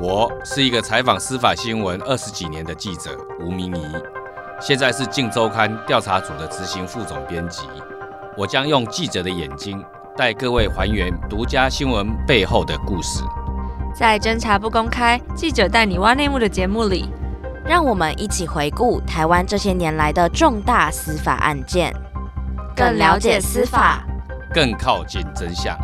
我是一个采访司法新闻二十几年的记者吴明仪，现在是《镜周刊》调查组的执行副总编辑。我将用记者的眼睛带各位还原独家新闻背后的故事。在侦查不公开，记者带你挖内幕的节目里，让我们一起回顾台湾这些年来的重大司法案件，更了解司法，更靠近真相。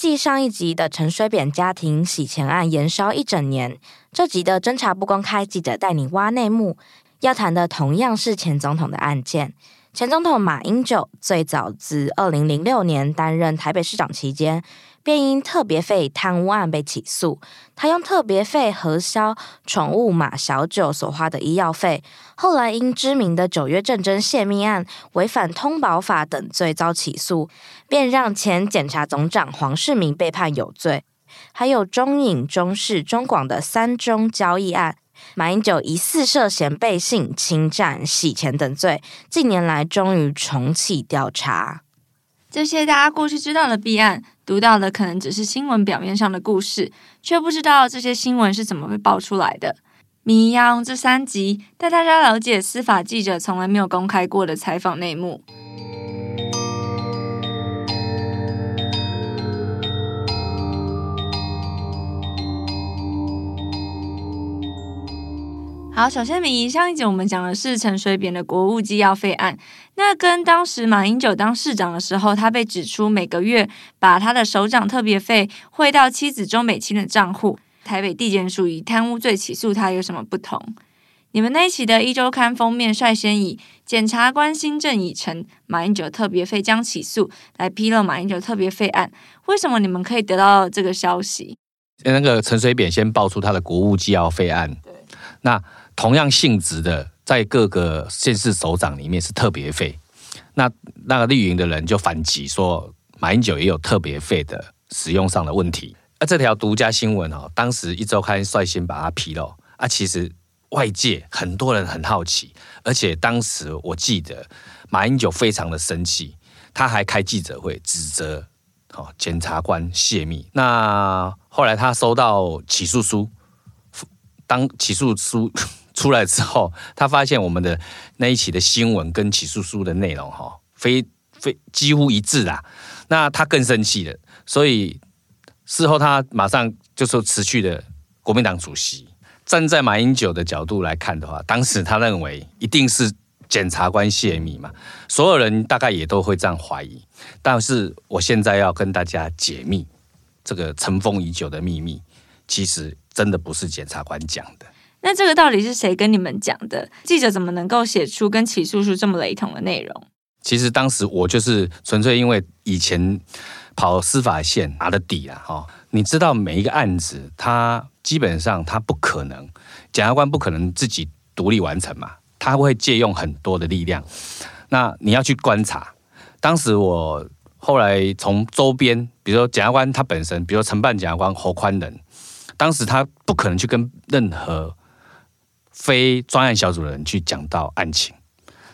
继上一集的陈水扁家庭洗钱案延烧一整年，这集的侦查不公开，记者带你挖内幕，要谈的同样是前总统的案件。前总统马英九最早自二零零六年担任台北市长期间，便因特别费贪污案被起诉。他用特别费核销宠物马小九所花的医药费，后来因知名的九月政争泄密案、违反通保法等罪遭起诉，便让前检察总长黄世明被判有罪。还有中影、中视、中广的三中交易案。马英九疑似涉嫌背信、侵占、洗钱等罪，近年来终于重启调查。这些大家过去知道的弊案，读到的可能只是新闻表面上的故事，却不知道这些新闻是怎么被爆出来的。明仪要用这三集带大家了解司法记者从来没有公开过的采访内幕。好，首先，明仪上一集我们讲的是陈水扁的国务机要费案，那跟当时马英九当市长的时候，他被指出每个月把他的首长特别费汇到妻子周美青的账户，台北地检署以贪污罪起诉他有什么不同？你们那一期的一周刊封面率先以检察官新政已成，马英九特别费将起诉来披露马英九特别费案，为什么你们可以得到这个消息？那个陈水扁先爆出他的国务机要费案，对，那。同样性质的，在各个县市首长里面是特别费，那那个绿营的人就反击说，马英九也有特别费的使用上的问题。而这条独家新闻哦，当时一周刊率先把它披露，啊，其实外界很多人很好奇，而且当时我记得马英九非常的生气，他还开记者会指责哦检察官泄密。那后来他收到起诉书，当起诉书。出来之后，他发现我们的那一期的新闻跟起诉书的内容哈，非非几乎一致啦。那他更生气了，所以事后他马上就说辞去了国民党主席。站在马英九的角度来看的话，当时他认为一定是检察官泄密嘛，所有人大概也都会这样怀疑。但是我现在要跟大家解密这个尘封已久的秘密，其实真的不是检察官讲的。那这个到底是谁跟你们讲的？记者怎么能够写出跟起诉书这么雷同的内容？其实当时我就是纯粹因为以前跑司法线拿的底啊，哈，你知道每一个案子，他基本上他不可能，检察官不可能自己独立完成嘛，他会借用很多的力量。那你要去观察，当时我后来从周边，比如说检察官他本身，比如说承办检察官侯宽仁，当时他不可能去跟任何非专案小组的人去讲到案情，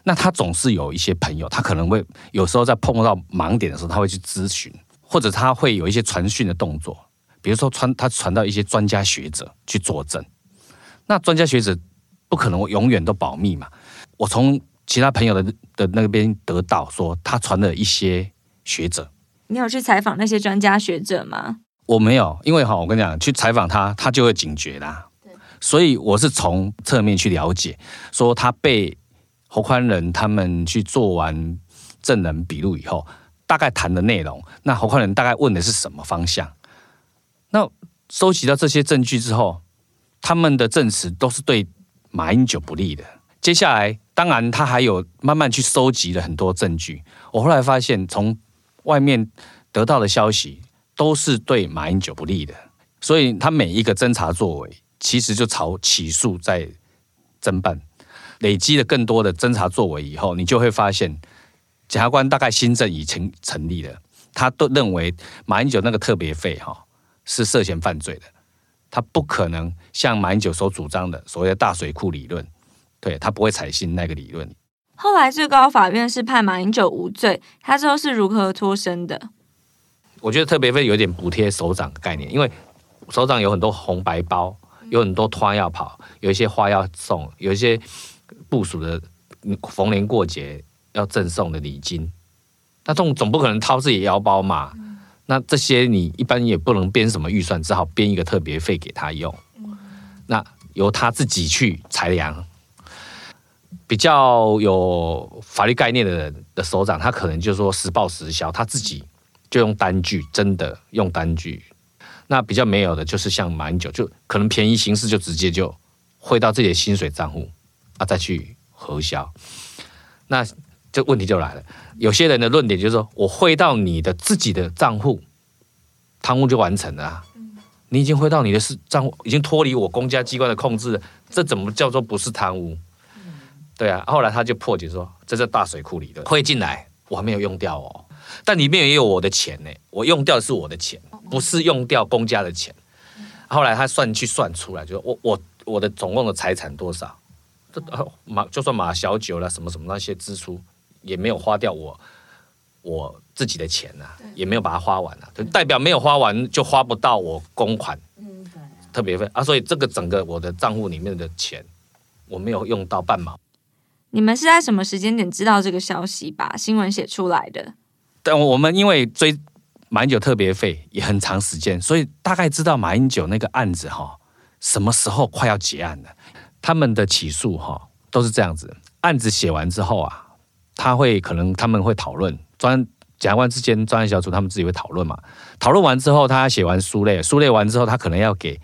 那他总是有一些朋友，他可能会有时候在碰到盲点的时候，他会去咨询，或者他会有一些传讯的动作，比如说传他传到一些专家学者去作证。那专家学者不可能永远都保密嘛。我从其他朋友的的那边得到说，他传了一些学者。你有去采访那些专家学者吗？我没有，因为哈，我跟你讲，去采访他，他就会警觉啦。所以我是从侧面去了解，说他被侯宽仁他们去做完证人笔录以后，大概谈的内容，那侯宽仁大概问的是什么方向？那收集到这些证据之后，他们的证词都是对马英九不利的。接下来，当然他还有慢慢去收集了很多证据。我后来发现，从外面得到的消息都是对马英九不利的，所以他每一个侦查作为。其实就朝起诉在侦办，累积了更多的侦查作为以后，你就会发现，检察官大概新政已成成立了，他都认为马英九那个特别费哈是涉嫌犯罪的，他不可能像马英九所主张的所谓的大水库理论，对，他不会采信那个理论。后来最高法院是判马英九无罪，他之后是如何脱身的？我觉得特别费有点补贴首长的概念，因为首长有很多红白包，有很多花要跑，有一些花要送，有一些部署的逢年过节要赠送的礼金，那这种总不可能掏自己腰包嘛。那这些你一般也不能编什么预算，只好编一个特别费给他用。那由他自己去裁量。比较有法律概念的人的首长，他可能就说实报实销，他自己就用单据，真的用单据。那比较没有的，就是像马英九，就可能便宜形式，就直接就汇到自己的薪水账户啊，再去核销。那这问题就来了，有些人的论点就是说我汇到你的自己的账户，贪污就完成了啊。你已经汇到你的是账户，已经脱离我公家机关的控制了，这怎么叫做不是贪污？对啊，后来他就破解说，这是大水库里的汇进来，我还没有用掉哦，但里面也有我的钱呢，我用掉的是我的钱，不是用掉公家的钱。后来他算去算出来，就是我我我的总共的财产多少？这马就算马小九了什么什么那些支出也没有花掉我我自己的钱呐、啊，也没有把它花完啊，就代表没有花完就花不到我公款，特别费啊，所以这个整个我的账户里面的钱我没有用到半毛。你们是在什么时间点知道这个消息，把新闻写出来的？但我们因为追马英九特别费也很长时间，所以大概知道马英九那个案子哈，什么时候快要结案了。他们的起诉哈都是这样子，案子写完之后啊，他会可能他们会讨论，专检察官之间专案小组他们自己会讨论嘛。讨论完之后，他写完书类，书类完之后，他可能要给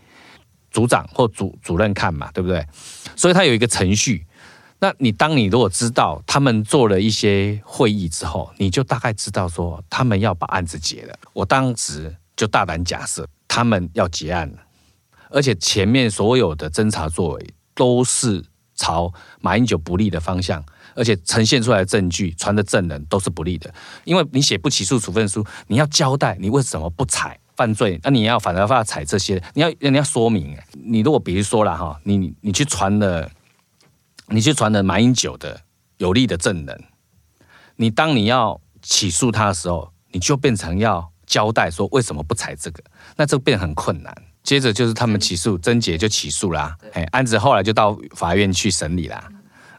组长或主主任看嘛，对不对？所以他有一个程序。那你当你如果知道他们做了一些会议之后，你就大概知道说他们要把案子结了。我当时就大胆假设他们要结案了，而且前面所有的侦查作为都是朝马英九不利的方向，而且呈现出来的证据、传的证人都是不利的。因为你写不起诉处分书，你要交代你为什么不采犯罪，那你要反而要采这些，你要你要说明。你如果比如说了哈，你你去传了。你去传了马英九的有力的证人，你当你要起诉他的时候，你就变成要交代说为什么不采这个，那这个变很困难。接着就是他们起诉，曾捷就起诉啦，哎，案子后来就到法院去审理啦，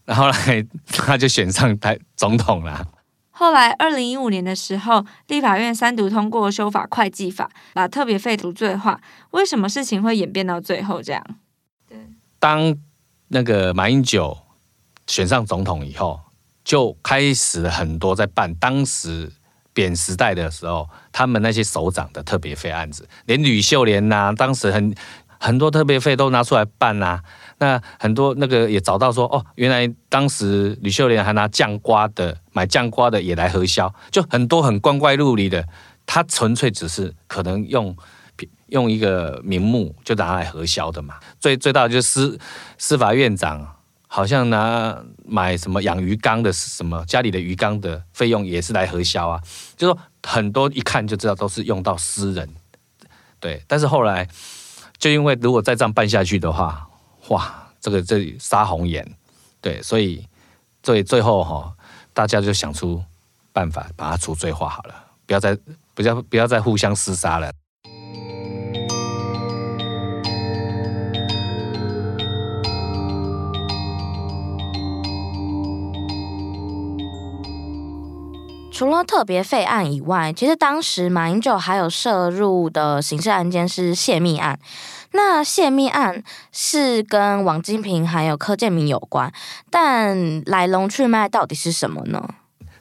然后来 他就选上台总统啦。后来二零一五年的时候，立法院三读通过修法会计法，把特别费除罪化。为什么事情会演变到最后这样？对，当那个马英九。选上总统以后，就开始很多在办当时扁时代的时候，他们那些首长的特别费案子，连吕秀莲呐、啊，当时很很多特别费都拿出来办呐、啊。那很多那个也找到说，哦，原来当时吕秀莲还拿酱瓜的买酱瓜的也来核销，就很多很光怪陆离的，他纯粹只是可能用 用一个名目就拿来核销的嘛。最最大的就是司司法院长。好像拿买什么养鱼缸的什么家里的鱼缸的费用也是来核销啊，就说很多一看就知道都是用到私人，对。但是后来就因为如果再这样办下去的话，哇，这个这里杀红眼，对，所以最最后哈，大家就想出办法把它除罪化好了，不要再不要不要再互相厮杀了。除了特别费案以外，其实当时马英九还有涉入的刑事案件是泄密案。那泄密案是跟王金平还有柯建铭有关，但来龙去脉到底是什么呢？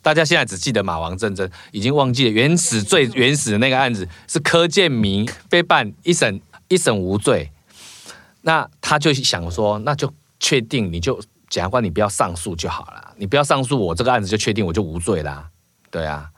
大家现在只记得马王政争，已经忘记了原始最原始的那个案子是柯建铭被办一审一审无罪。那他就想说，那就确定你就检察官你不要上诉就好了，你不要上诉，我这个案子就确定我就无罪啦。对啊，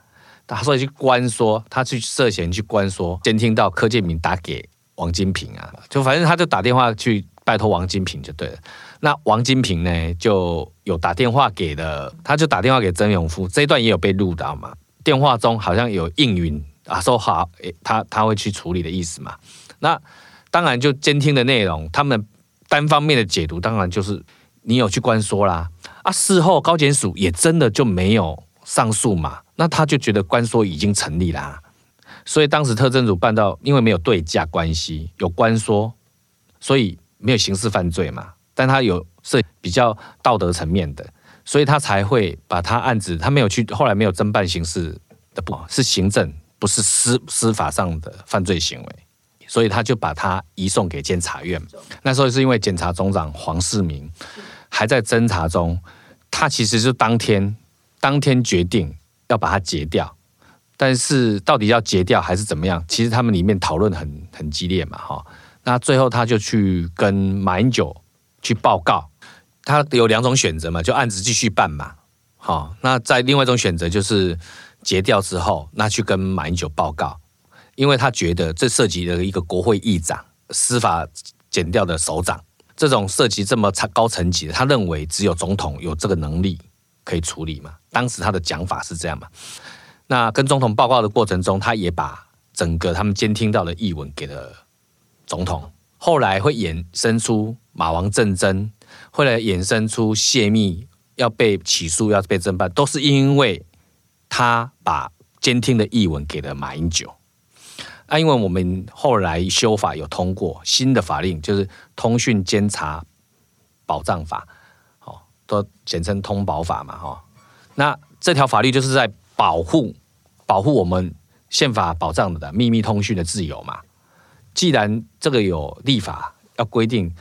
他说去关说，他去涉嫌去关说，监听到柯建铭打给王金平啊，就反正他就打电话去拜托王金平就对了。那王金平呢，就有打电话给了，他就打电话给曾永夫，这一段也有被录到嘛。电话中好像有应允啊，说好，诶，他他会去处理的意思嘛。那当然就监听的内容，他们单方面的解读，当然就是你有去关说啦。啊，事后高检署也真的就没有上诉嘛。那他就觉得关说已经成立啦，所以当时特侦组办到，因为没有对价关系，有关说，所以没有刑事犯罪嘛，但他有是比较道德层面的，所以他才会把他案子，他没有去，后来没有侦办刑事的不，是行政，不是司司法上的犯罪行为，所以他就把他移送给监察院。那时候是因为检察总长黄世明还在侦查中，他其实就当天当天决定要把它截掉。但是到底要截掉还是怎么样？其实他们里面讨论很很激烈嘛，哈。那最后他就去跟马英九去报告，他有两种选择嘛，就案子继续办嘛，好。那在另外一种选择就是截掉之后，那去跟马英九报告，因为他觉得这涉及了一个国会议长、司法检调的首长，这种涉及这么高层级，他认为只有总统有这个能力可以处理嘛。当时他的讲法是这样嘛。那跟总统报告的过程中，他也把整个他们监听到的译文给了总统。后来会衍生出马王政争，后来衍生出泄密要被起诉、要被侦办，都是因为他把监听的译文给了马英九。啊，因为我们后来修法有通过新的法令，就是《通讯监察保障法》，都简称通保法嘛，哈。那这条法律就是在。保护保护我们宪法保障的秘密通讯的自由嘛？既然这个有立法要规定，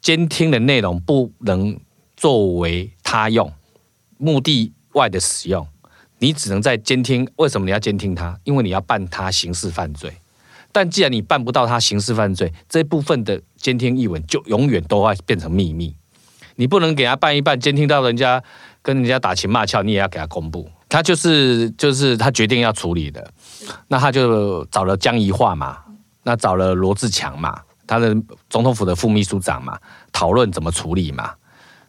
监听的内容不能作为他用目的外的使用，你只能在监听。为什么你要监听他？因为你要办他刑事犯罪。但既然你办不到他刑事犯罪，这部分的监听译文就永远都会变成秘密。你不能给他办一办，监听到人家跟人家打情骂俏，你也要给他公布。他就是就是他决定要处理的，那他就找了江宜桦嘛，那找了罗志强嘛，他的总统府的副秘书长嘛，讨论怎么处理嘛。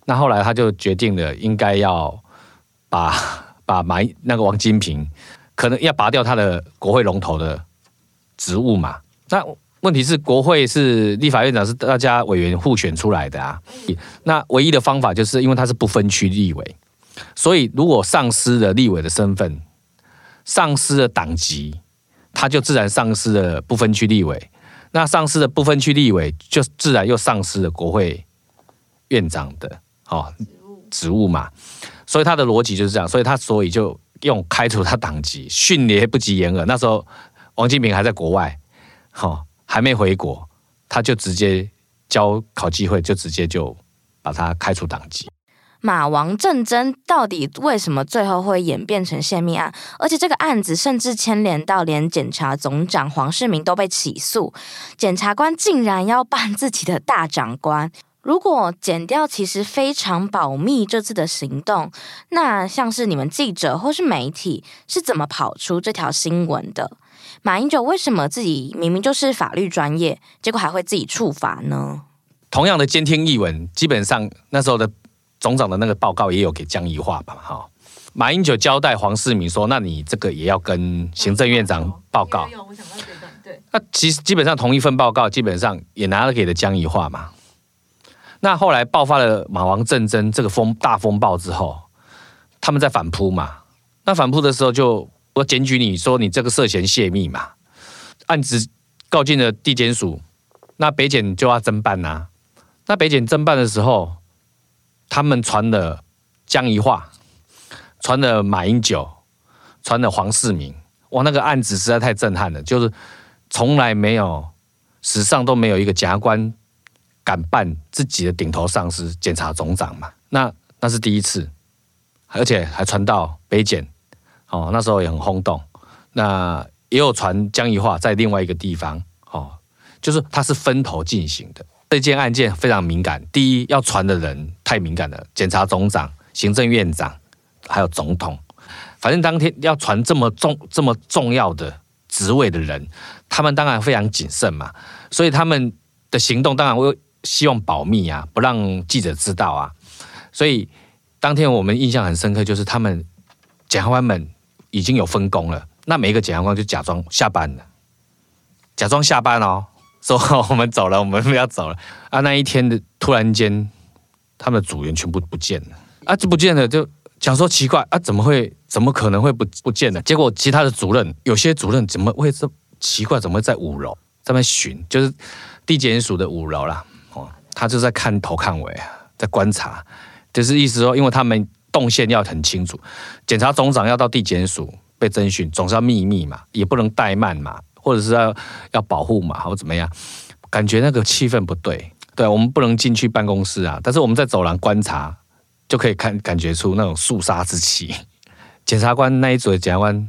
那后来他就决定了，应该要把 把埋那个王金平，可能要拔掉他的国会龙头的职务嘛。那问题是国会是立法院长是大家委员互选出来的啊，那唯一的方法就是因为他是不分区立委。所以，如果丧失了立委的身份，丧失了党籍，他就自然丧失了不分区立委。那丧失了不分区立委，就自然又丧失了国会院长的哦职务嘛。所以他的逻辑就是这样。所以他所以就用开除他党籍，迅雷不及掩耳。那时候王金平还在国外，哦，还没回国，他就直接交考机会，就直接就把他开除党籍。马王政争到底为什么最后会演变成泄密案？而且这个案子甚至牵连到连检察总长黄世明都被起诉，检察官竟然要办自己的大长官。如果剪掉其实非常保密，这次的行动，那像是你们记者或是媒体是怎么跑出这条新闻的？马英九为什么自己明明就是法律专业，结果还会自己触法呢？同样的监听译文，基本上那时候的。总长的那个报告也有给江宜桦吧？哈，马英九交代黄世明说：“那你这个也要跟行政院长报告。”那其实基本上同一份报告，基本上也拿了给了江宜桦嘛。那后来爆发了马王政争这个风大风暴之后，他们在反扑嘛。那反扑的时候就我检举你说你这个涉嫌泄密嘛，案子告进了地检署，那北检就要侦办呐、那北检侦办的时候。他们传了江宜桦，传了马英九，传了黄世明，哇，那个案子实在太震撼了，就是从来没有史上都没有一个检察官敢办自己的顶头上司检察总长嘛，那那是第一次，而且还传到北检，哦，那时候也很轰动，那也有传江宜樺在另外一个地方，哦，就是他是分头进行的。这件案件非常敏感。第一，要传的人太敏感了，检察总长、行政院长，还有总统。反正当天要传这么重、这么重要的职位的人，他们当然非常谨慎嘛。所以他们的行动当然会希望保密啊，不让记者知道啊。所以当天我们印象很深刻，就是他们检察官们已经有分工了，那每一个检察官就假装下班了，假装下班哦。说我们走了，我们不要走了啊！那一天的突然间，他们的组员全部不见了啊！就不见了，就讲说奇怪啊，怎么会？怎么可能会不不见呢？结果其他的主任，有些主任怎么会这奇怪？怎么会在五楼在那巡？就是地检署的五楼啦，哦，他就在看头看尾啊，在观察，就是意思说，因为他们动线要很清楚，检察总长要到地检署被侦讯，总是要秘密嘛，也不能怠慢嘛，或者是要要保护嘛，或怎么样？感觉那个气氛不对，对，我们不能进去办公室啊，但是我们在走廊观察。就可以看感觉出那种肃杀之气。检察官那一组的检察官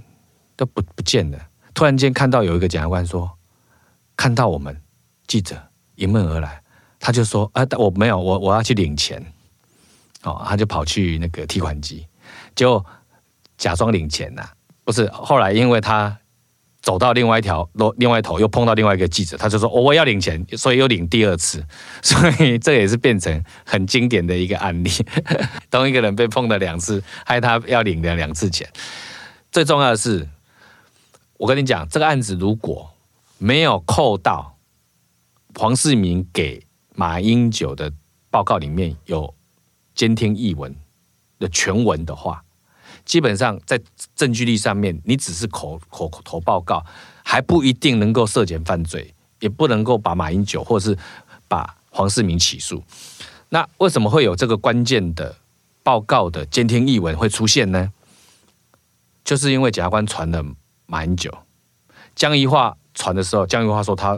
都不不见了。突然间看到有一个检察官说，看到我们记者迎面而来，他就说：“啊，我没有，我我要去领钱。”哦，他就跑去那个提款机，就假装领钱呐、不是，后来因为他。走到另外一条路，另外一头又碰到另外一个记者，他就说：“哦，我要领钱，所以又领第二次，所以这也是变成很经典的一个案例。同一个人被碰了两次，害他要领了两次钱。最重要的是，我跟你讲，这个案子如果没有扣到黄世明给马英九的报告里面有监听译文的全文的话。”基本上在证据力上面，你只是口口头报告，还不一定能够涉嫌犯罪，也不能够把马英九或是把黄世明起诉。那为什么会有这个关键的报告的监听译文会出现呢？就是因为检察官传了马英九，江宜樺传的时候，江宜樺说他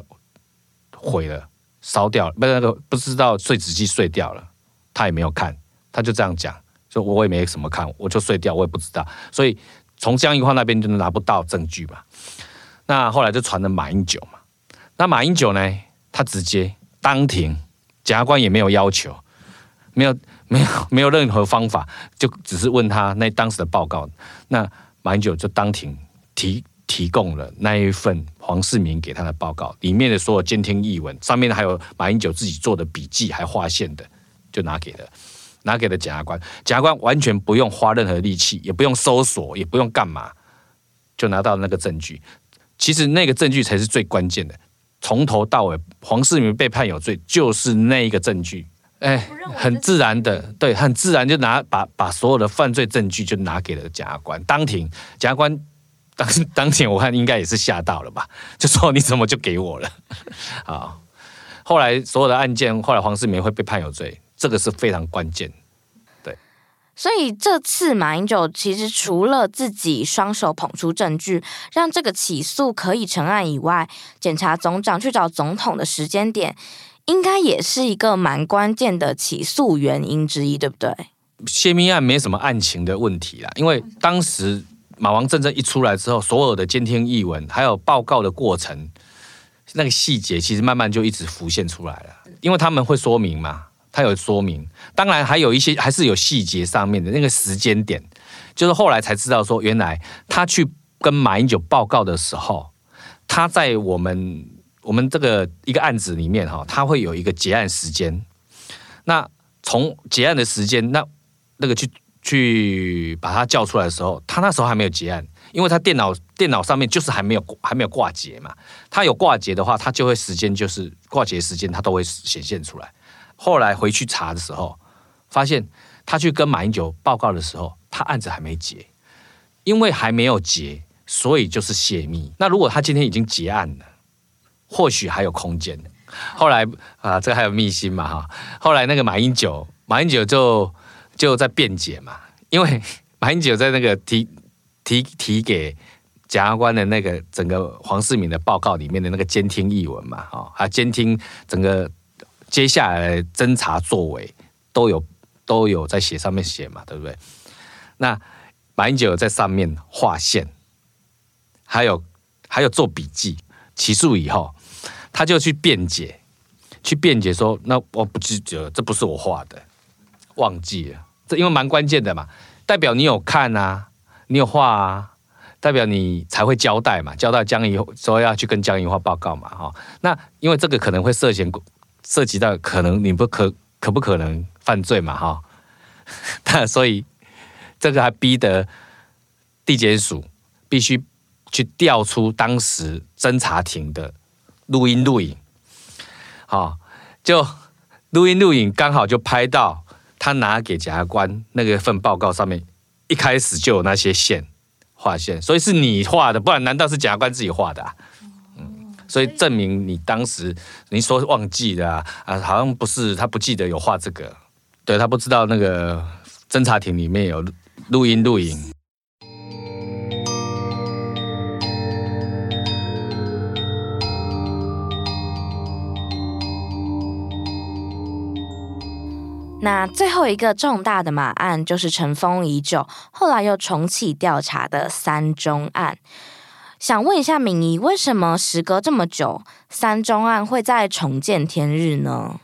毁了、烧掉了，不是那个不知道碎纸机碎掉了，他也没有看，他就这样讲。就我也没什么看，我就碎掉，我也不知道，所以从江宜樺那边就拿不到证据嘛。那后来就传了马英九嘛。那马英九呢，他直接当庭，检察官也没有要求，没有没有没有任何方法，就只是问他那当时的报告。那马英九就当庭提提供了那一份黄世明给他的报告，里面的所有监听译文，上面还有马英九自己做的笔记，还划线的，就拿给了。拿给了检察官，检察官完全不用花任何力气，也不用搜索，也不用干嘛，就拿到那个证据。其实那个证据才是最关键的，从头到尾，黄世明被判有罪，就是那一个证据。哎，很自然的，对，很自然就拿把把所有的犯罪证据就拿给了检察官。当庭，检察官 当当庭，我看应该也是吓到了吧，就说你怎么就给我了？啊，后来所有的案件，后来黄世明会被判有罪。这个是非常关键，对。所以这次马英九其实除了自己双手捧出证据，让这个起诉可以成案以外，检察总长去找总统的时间点，应该也是一个蛮关键的起诉原因之一，对不对？泄密案没什么案情的问题啦，因为当时马王政政一出来之后，所有的监听译文还有报告的过程，那个细节其实慢慢就一直浮现出来了，因为他们会说明嘛。他有说明，当然还有一些还是有细节上面的那个时间点，就是后来才知道说，原来他去跟马英九报告的时候，他在我们我们这个一个案子里面哈，他会有一个结案时间。那从结案的时间，那那个去去把他叫出来的时候，他那时候还没有结案，因为他电脑电脑上面就是还没有还没有挂结嘛。他有挂结的话，他就会时间就是挂结时间，他都会显现出来。后来回去查的时候，发现他去跟马英九报告的时候，他案子还没结，因为还没有结，所以就是泄密。那如果他今天已经结案了，或许还有空间。后来啊，这个还有密信嘛哈。后来那个马英九，马英九就就在辩解嘛，因为 马英九在那个提提提给检察官的那个整个黄世明的报告里面的那个监听译文嘛，哈，还监听整个。接下来侦查作为都有都有在写上面写嘛，对不对？那马英九在上面划线，还有还有做笔记。起诉以后，他就去辩解，去辩解说：“那我不记得，这不是我画的，忘记了。这因为蛮关键的嘛，代表你有看啊，你有画啊，代表你才会交代嘛，交代江宜说要去跟江宜樺报告嘛，哈。那因为这个可能会涉嫌。涉及到可能你不可可不可能犯罪嘛哈，那所以这个还逼得地检署必须去调出当时侦查庭的录音录影，好，就录音录影刚好就拍到他拿给检察官那个份报告上面一开始就有那些线画线，所以是你画的，不然难道是检察官自己画的啊？所以证明你当时你说忘记的啊，啊，好像不是，他不记得有画这个，对，他不知道那个侦查庭里面有录音录影。那最后一个重大的马案，就是尘封已久，后来又重启调查的三中案。想问一下敏仪，为什么时隔这么久，三中案会再重见天日呢？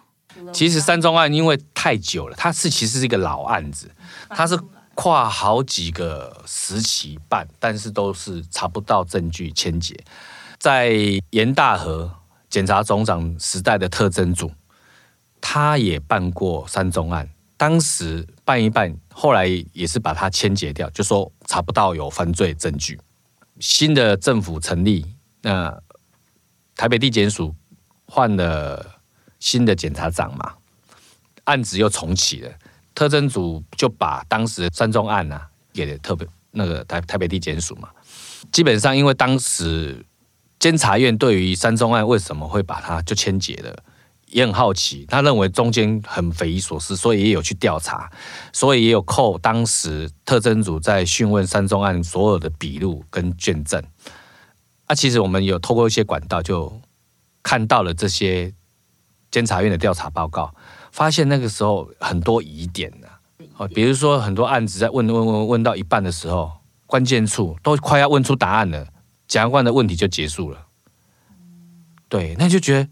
其实三中案因为太久了，它是其实是一个老案子，它是跨好几个时期办，但是都是查不到证据牵结。在严大和检察总长时代的特侦组。他也办过三中案，当时办一办，后来也是把它牵结掉，就说查不到有犯罪证据。新的政府成立，那台北地检署换了新的检察长嘛，案子又重启了，特侦组就把当时的三中案呐、啊、给了特别那个台台北地检署嘛。基本上因为当时监察院对于三中案为什么会把它就牵结了。也很好奇，他认为中间很匪夷所思，所以也有去调查，所以也有扣当时特侦组在讯问三中案所有的笔录跟卷证。啊，其实我们有透过一些管道，就看到了这些监察院的调查报告，发现那个时候很多疑点呢。啊，比如说很多案子在问问问问到一半的时候，关键处都快要问出答案了，检察官的问题就结束了。对，那就觉得。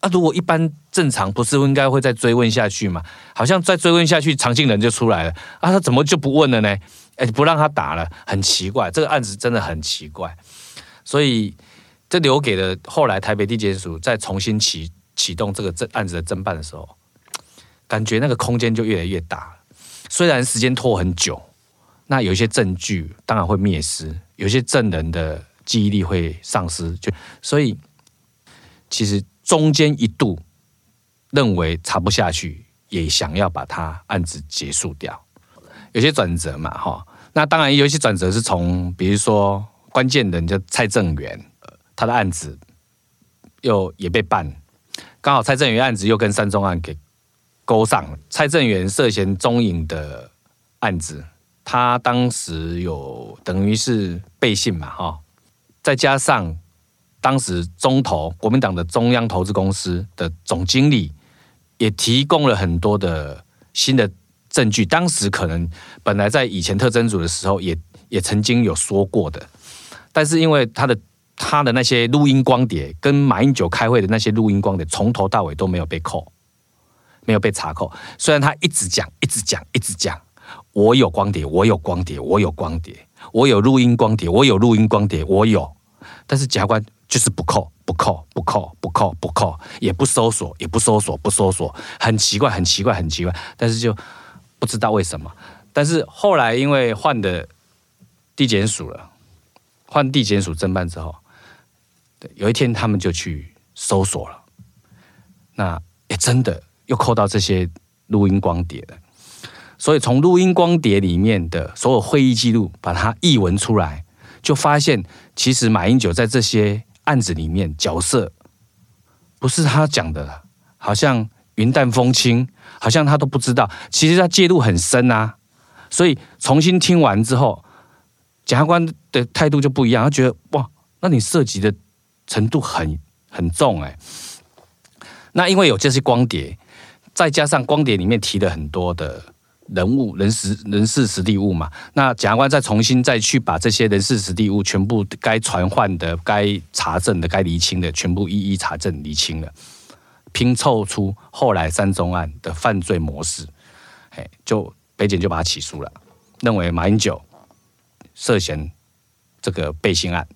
啊，如果一般正常，不是应该会再追问下去吗？好像再追问下去，藏镜人就出来了啊，他怎么就不问了呢？哎，不让他打了，很奇怪，这个案子真的很奇怪，所以这留给了后来台北地检署再重新启启动这个侦案子的侦办的时候，感觉那个空间就越来越大。虽然时间拖很久，那有一些证据当然会灭失，有些证人的记忆力会丧失，就所以其实。中间一度认为查不下去，也想要把他案子结束掉，有些转折嘛，哈。那当然有一些转折是从，比如说关键人叫蔡正元，他的案子又也被办，刚好蔡正元案子又跟三中案给勾上。蔡正元涉嫌中影的案子，他当时有等于是背信嘛，哈，再加上。当时中投国民党的中央投资公司的总经理也提供了很多的新的证据。当时可能本来在以前特侦组的时候也也曾经有说过的，但是因为他的他的那些录音光碟跟马英九开会的那些录音光碟从头到尾都没有被扣，没有被查扣。虽然他一直讲一直讲一直讲，我有光碟，我有光碟，我有光碟，我有录音光碟，我有录音光碟，我有，但是检察官。就是不扣，不扣，不扣，不扣，不扣，也不搜索，也不搜索，不搜索，很奇怪，很奇怪，很奇怪。但是就不知道为什么。但是后来因为换的地检署了，换地检署侦办之后，有一天他们就去搜索了，那也真的又扣到这些录音光碟了。所以从录音光碟里面的所有会议记录，把它译文出来，就发现其实马英九在这些。案子里面角色不是他讲的，好像云淡风轻，好像他都不知道。其实他介入很深啊，所以重新听完之后，检察官的态度就不一样。他觉得哇，那你涉及的程度很很重哎。那因为有这些光碟，再加上光碟里面提了很多的。人物、人事、人事、实地物嘛，那检察官再重新再去把这些人事、实地物全部该传唤的、该查证的、该厘清的，全部一一查证厘清了，拼凑出后来三宗案的犯罪模式，哎，就北检就把他起诉了，认为马英九涉嫌这个背信案。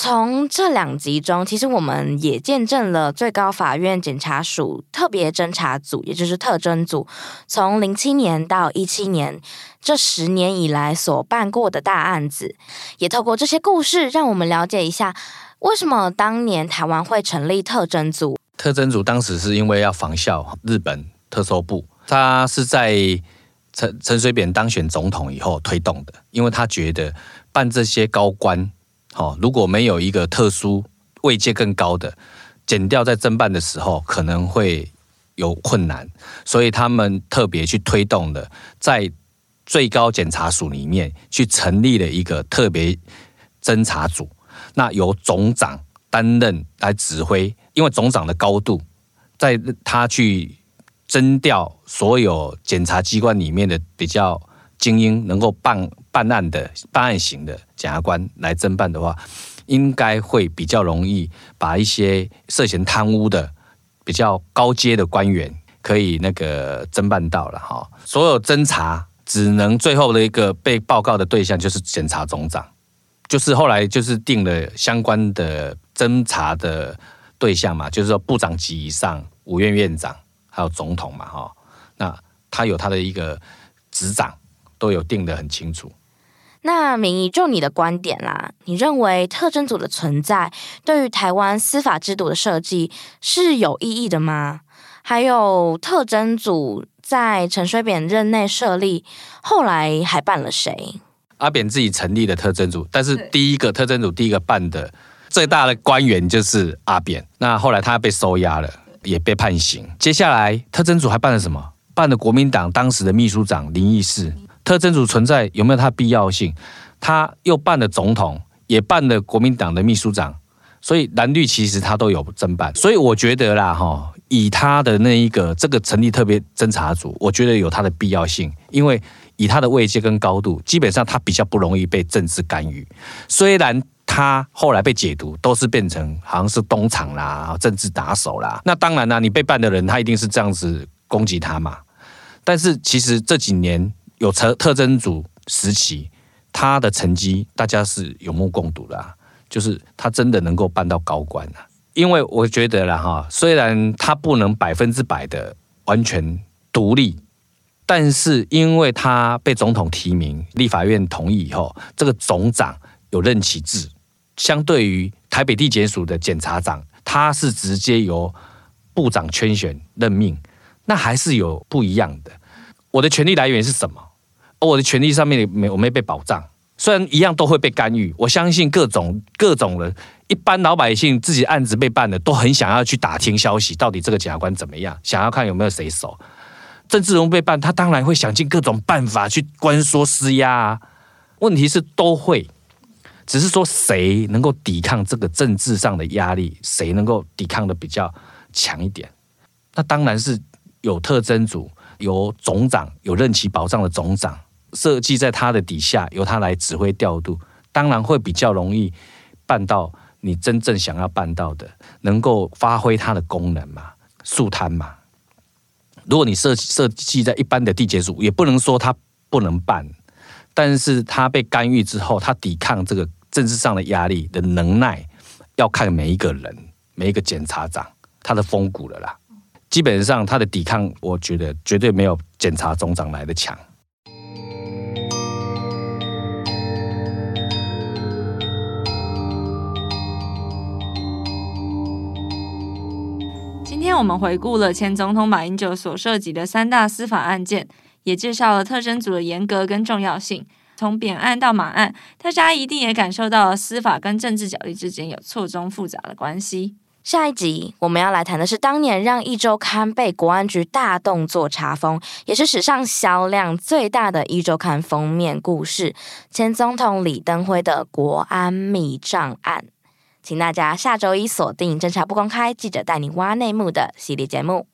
从这两集中，其实我们也见证了最高法院检察署特别侦查组，也就是特侦组，从零七年到一七年这十年以来所办过的大案子，也透过这些故事，让我们了解一下为什么当年台湾会成立特侦组。特侦组当时是因为要仿效日本特搜部，他是在陈陈水扁当选总统以后推动的，因为他觉得办这些高官，哦，如果没有一个特殊位阶更高的，减掉在侦办的时候可能会有困难，所以他们特别去推动的，在最高检察署里面去成立了一个特别侦查组，那由总长担任来指挥，因为总长的高度，在他去征调所有检察机关里面的比较精英，能够办办案的办案型的检察官来侦办的话。应该会比较容易把一些涉嫌贪污的比较高阶的官员可以那个侦办到了哈。所有侦查只能最后的一个被报告的对象就是检察总长，就是后来就是定了相关的侦查的对象嘛，就是说部长级以上、五院院长还有总统嘛哈。那他有他的一个执掌，都有定得很清楚。那明仪，就你的观点啦，你认为特征组的存在对于台湾司法制度的设计是有意义的吗？还有特征组在陈水扁任内设立，后来还办了谁？阿扁自己成立的特征组，但是第一个特征组第一个办的最大的官员就是阿扁。那后来他被收押了，也被判刑。接下来特征组还办了什么？办了国民党当时的秘书长林义士。特侦组存在有没有它必要性？他又办了总统，也办了国民党的秘书长，所以蓝绿其实他都有侦办。所以我觉得啦，哈，以他的那一个这个成立特别侦查组，我觉得有它的必要性，因为以他的位阶跟高度，基本上他比较不容易被政治干预。虽然他后来被解读都是变成好像是东厂啦、政治打手啦，那当然啦，你被办的人他一定是这样子攻击他嘛。但是其实这几年。有特特征组时期，他的成绩大家是有目共睹的，就是他真的能够办到高官啊。因为我觉得啦哈，虽然他不能百分之百的完全独立，但是因为他被总统提名，立法院同意以后，这个总长有任期制，相对于台北地检署的检察长，他是直接由部长圈选任命，那还是有不一样的。我的权力来源是什么？我的权利上面没我没被保障，虽然一样都会被干预。我相信各种各种人，一般老百姓自己案子被办的，都很想要去打听消息，到底这个检察官怎么样，想要看有没有谁熟。郑志荣被办，他当然会想尽各种办法去关说施压啊。问题是都会，只是说谁能够抵抗这个政治上的压力，谁能够抵抗的比较强一点，那当然是有特侦组，有总长，有任期保障的总长。设计在他的底下，由他来指挥调度，当然会比较容易办到你真正想要办到的，能够发挥它的功能嘛，速摊嘛。如果你设设计在一般的地检署，也不能说他不能办，但是他被干预之后，他抵抗这个政治上的压力的能耐，要看每一个人，每一个检察长他的风骨了啦。基本上他的抵抗，我觉得绝对没有检察总长来的强。我们回顾了前总统马英九所涉及的三大司法案件，也介绍了特侦组的严格跟重要性。从扁案到马案，大家一定也感受到司法跟政治角力之间有错综复杂的关系。下一集我们要来谈的是当年让《壹周刊》被国安局大动作查封，也是史上销量最大的《壹周刊》封面故事——前总统李登辉的国安密账案。请大家下周一锁定《侦查不公开》，记者带你挖内幕的系列节目。